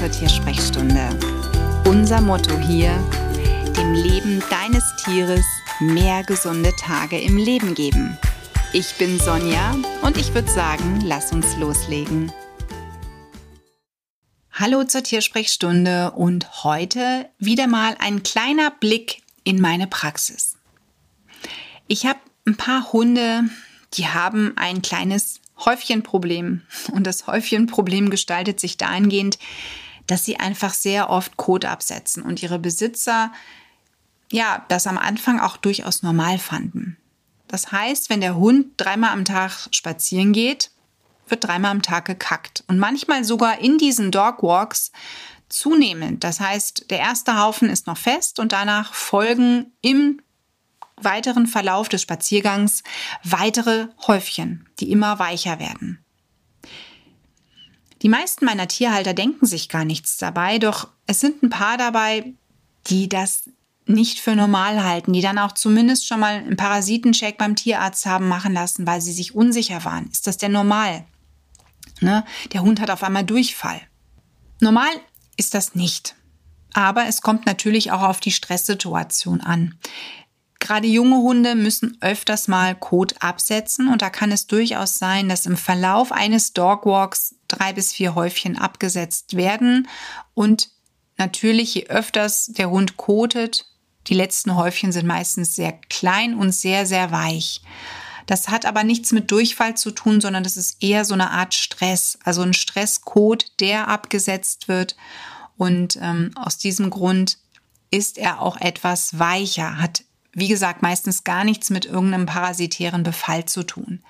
zur Tiersprechstunde. Unser Motto hier, dem Leben deines Tieres mehr gesunde Tage im Leben geben. Ich bin Sonja und ich würde sagen, lass uns loslegen. Hallo zur Tiersprechstunde und heute wieder mal ein kleiner Blick in meine Praxis. Ich habe ein paar Hunde, die haben ein kleines Häufchenproblem. Und das Häufchenproblem gestaltet sich dahingehend, dass sie einfach sehr oft Kot absetzen und ihre Besitzer ja, das am Anfang auch durchaus normal fanden. Das heißt, wenn der Hund dreimal am Tag spazieren geht, wird dreimal am Tag gekackt. Und manchmal sogar in diesen Dogwalks zunehmend. Das heißt, der erste Haufen ist noch fest und danach folgen im weiteren Verlauf des Spaziergangs weitere Häufchen, die immer weicher werden. Die meisten meiner Tierhalter denken sich gar nichts dabei, doch es sind ein paar dabei, die das nicht für normal halten, die dann auch zumindest schon mal einen Parasitencheck beim Tierarzt haben machen lassen, weil sie sich unsicher waren. Ist das denn normal? Ne? Der Hund hat auf einmal Durchfall. Normal ist das nicht. Aber es kommt natürlich auch auf die Stresssituation an. Gerade junge Hunde müssen öfters mal Kot absetzen und da kann es durchaus sein, dass im Verlauf eines Dogwalks drei bis vier Häufchen abgesetzt werden und natürlich je öfters der Hund kotet, die letzten Häufchen sind meistens sehr klein und sehr, sehr weich. Das hat aber nichts mit Durchfall zu tun, sondern das ist eher so eine Art Stress, also ein Stresskot, der abgesetzt wird. Und ähm, aus diesem Grund ist er auch etwas weicher, hat wie gesagt, meistens gar nichts mit irgendeinem parasitären Befall zu tun.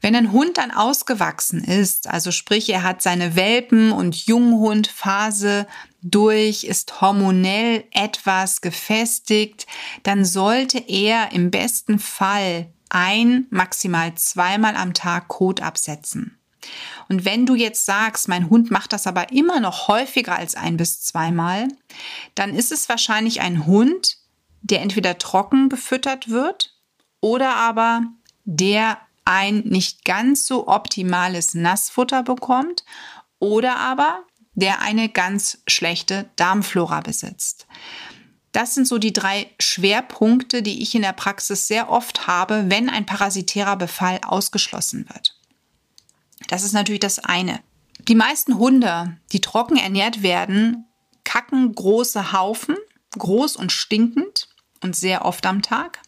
Wenn ein Hund dann ausgewachsen ist, also sprich, er hat seine Welpen- und Junghundphase durch, ist hormonell etwas gefestigt, dann sollte er im besten Fall ein, maximal zweimal am Tag Kot absetzen. Und wenn du jetzt sagst, mein Hund macht das aber immer noch häufiger als ein bis zweimal, dann ist es wahrscheinlich ein Hund, der entweder trocken befüttert wird oder aber der ein nicht ganz so optimales Nassfutter bekommt oder aber der eine ganz schlechte Darmflora besitzt. Das sind so die drei Schwerpunkte, die ich in der Praxis sehr oft habe, wenn ein parasitärer Befall ausgeschlossen wird. Das ist natürlich das eine. Die meisten Hunde, die trocken ernährt werden, kacken große Haufen, groß und stinkend und sehr oft am Tag.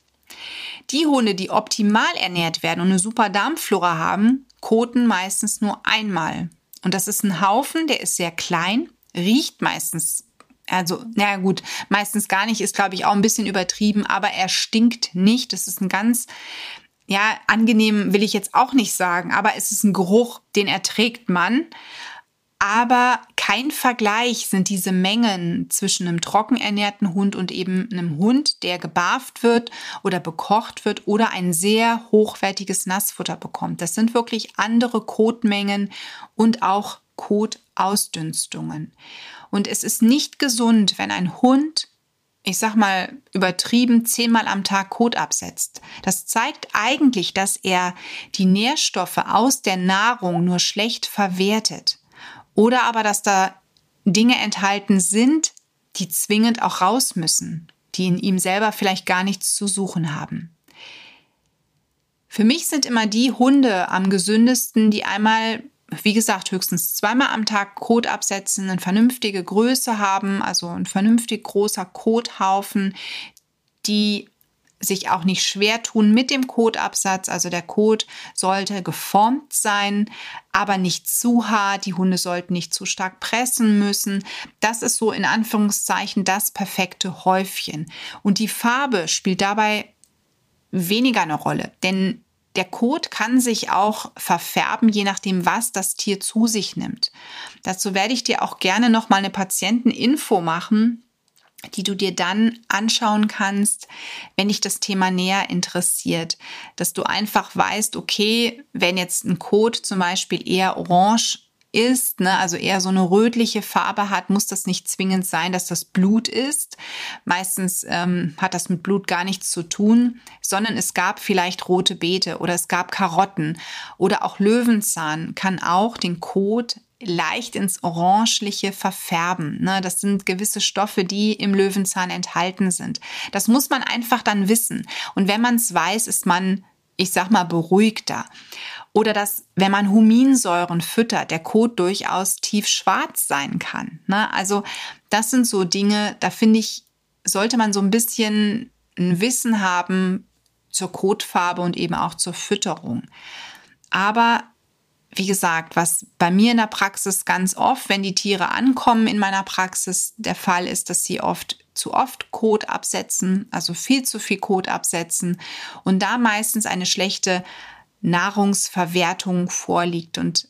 Die Hunde, die optimal ernährt werden und eine super Darmflora haben, koten meistens nur einmal. Und das ist ein Haufen, der ist sehr klein, riecht meistens also, na gut, meistens gar nicht, ist glaube ich auch ein bisschen übertrieben, aber er stinkt nicht. Das ist ein ganz, ja, angenehm will ich jetzt auch nicht sagen, aber es ist ein Geruch, den erträgt man. Aber kein Vergleich sind diese Mengen zwischen einem trockenernährten Hund und eben einem Hund, der gebarft wird oder bekocht wird oder ein sehr hochwertiges Nassfutter bekommt. Das sind wirklich andere Kotmengen und auch Kotausdünstungen. Und es ist nicht gesund, wenn ein Hund ich sag mal, übertrieben zehnmal am Tag Kot absetzt. Das zeigt eigentlich, dass er die Nährstoffe aus der Nahrung nur schlecht verwertet. Oder aber, dass da Dinge enthalten sind, die zwingend auch raus müssen, die in ihm selber vielleicht gar nichts zu suchen haben. Für mich sind immer die Hunde am gesündesten, die einmal, wie gesagt, höchstens zweimal am Tag Kot absetzen, eine vernünftige Größe haben, also ein vernünftig großer Kothaufen, die sich auch nicht schwer tun mit dem Kotabsatz. Also der Kot sollte geformt sein, aber nicht zu hart. Die Hunde sollten nicht zu stark pressen müssen. Das ist so in Anführungszeichen das perfekte Häufchen. Und die Farbe spielt dabei weniger eine Rolle, denn der Kot kann sich auch verfärben, je nachdem, was das Tier zu sich nimmt. Dazu werde ich dir auch gerne noch mal eine Patienteninfo machen, die du dir dann anschauen kannst, wenn dich das Thema näher interessiert. Dass du einfach weißt, okay, wenn jetzt ein Kot zum Beispiel eher orange ist, ne, also eher so eine rötliche Farbe hat, muss das nicht zwingend sein, dass das Blut ist. Meistens ähm, hat das mit Blut gar nichts zu tun, sondern es gab vielleicht rote Beete oder es gab Karotten oder auch Löwenzahn kann auch den Kot leicht ins Orangeliche verfärben. Ne? Das sind gewisse Stoffe, die im Löwenzahn enthalten sind. Das muss man einfach dann wissen. Und wenn man es weiß, ist man, ich sag mal, beruhigter. Oder dass, wenn man Huminsäuren füttert, der Kot durchaus tief schwarz sein kann. Ne? Also das sind so Dinge, da finde ich, sollte man so ein bisschen ein Wissen haben zur Kotfarbe und eben auch zur Fütterung. Aber wie gesagt, was bei mir in der Praxis ganz oft, wenn die Tiere ankommen in meiner Praxis, der Fall ist, dass sie oft zu oft Kot absetzen, also viel zu viel Kot absetzen und da meistens eine schlechte Nahrungsverwertung vorliegt. Und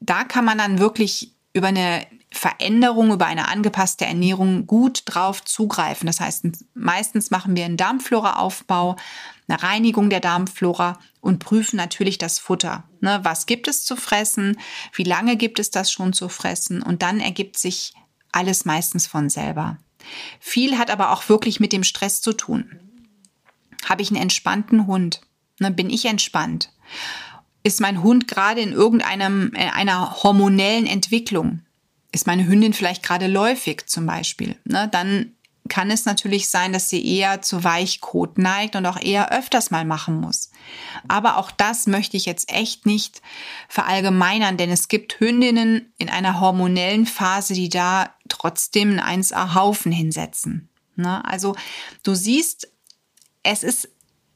da kann man dann wirklich über eine Veränderung, über eine angepasste Ernährung gut drauf zugreifen. Das heißt, meistens machen wir einen Darmflora-Aufbau, eine Reinigung der Darmflora und prüfen natürlich das Futter. Ne, was gibt es zu fressen? Wie lange gibt es das schon zu fressen? Und dann ergibt sich alles meistens von selber. Viel hat aber auch wirklich mit dem Stress zu tun. Habe ich einen entspannten Hund? Ne, bin ich entspannt? Ist mein Hund gerade in irgendeinem, äh, einer hormonellen Entwicklung? Ist meine Hündin vielleicht gerade läufig zum Beispiel, ne, dann kann es natürlich sein, dass sie eher zu Weichkot neigt und auch eher öfters mal machen muss. Aber auch das möchte ich jetzt echt nicht verallgemeinern, denn es gibt Hündinnen in einer hormonellen Phase, die da trotzdem ein 1A-Haufen hinsetzen. Ne? Also du siehst, es ist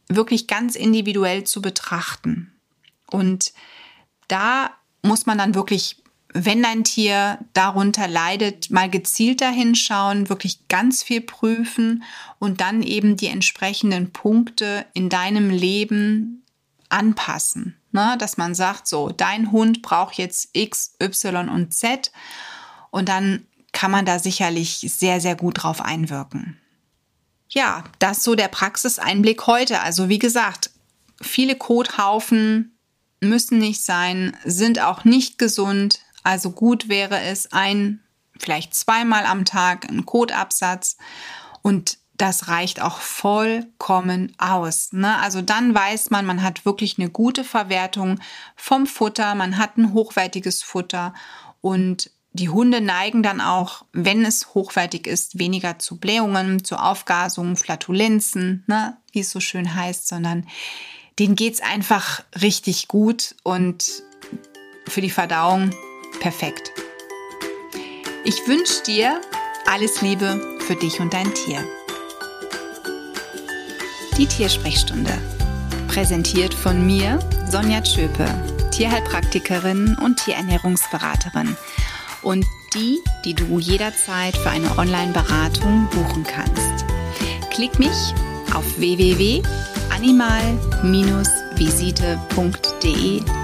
wirklich ganz individuell zu betrachten. Und da muss man dann wirklich wenn dein Tier darunter leidet, mal gezielter hinschauen, wirklich ganz viel prüfen und dann eben die entsprechenden Punkte in deinem Leben anpassen. Ne? Dass man sagt, so, dein Hund braucht jetzt X, Y und Z und dann kann man da sicherlich sehr, sehr gut drauf einwirken. Ja, das so der Praxiseinblick heute. Also wie gesagt, viele Kothaufen müssen nicht sein, sind auch nicht gesund, also gut wäre es ein, vielleicht zweimal am Tag ein Kotabsatz und das reicht auch vollkommen aus. Ne? Also dann weiß man, man hat wirklich eine gute Verwertung vom Futter, man hat ein hochwertiges Futter und die Hunde neigen dann auch, wenn es hochwertig ist, weniger zu Blähungen, zu Aufgasungen, Flatulenzen, ne? wie es so schön heißt, sondern denen geht's einfach richtig gut und für die Verdauung perfekt. Ich wünsche dir alles Liebe für dich und dein Tier. Die Tiersprechstunde. Präsentiert von mir, Sonja Tschöpe, Tierheilpraktikerin und Tierernährungsberaterin. Und die, die du jederzeit für eine Online-Beratung buchen kannst. Klick mich auf www.animal-visite.de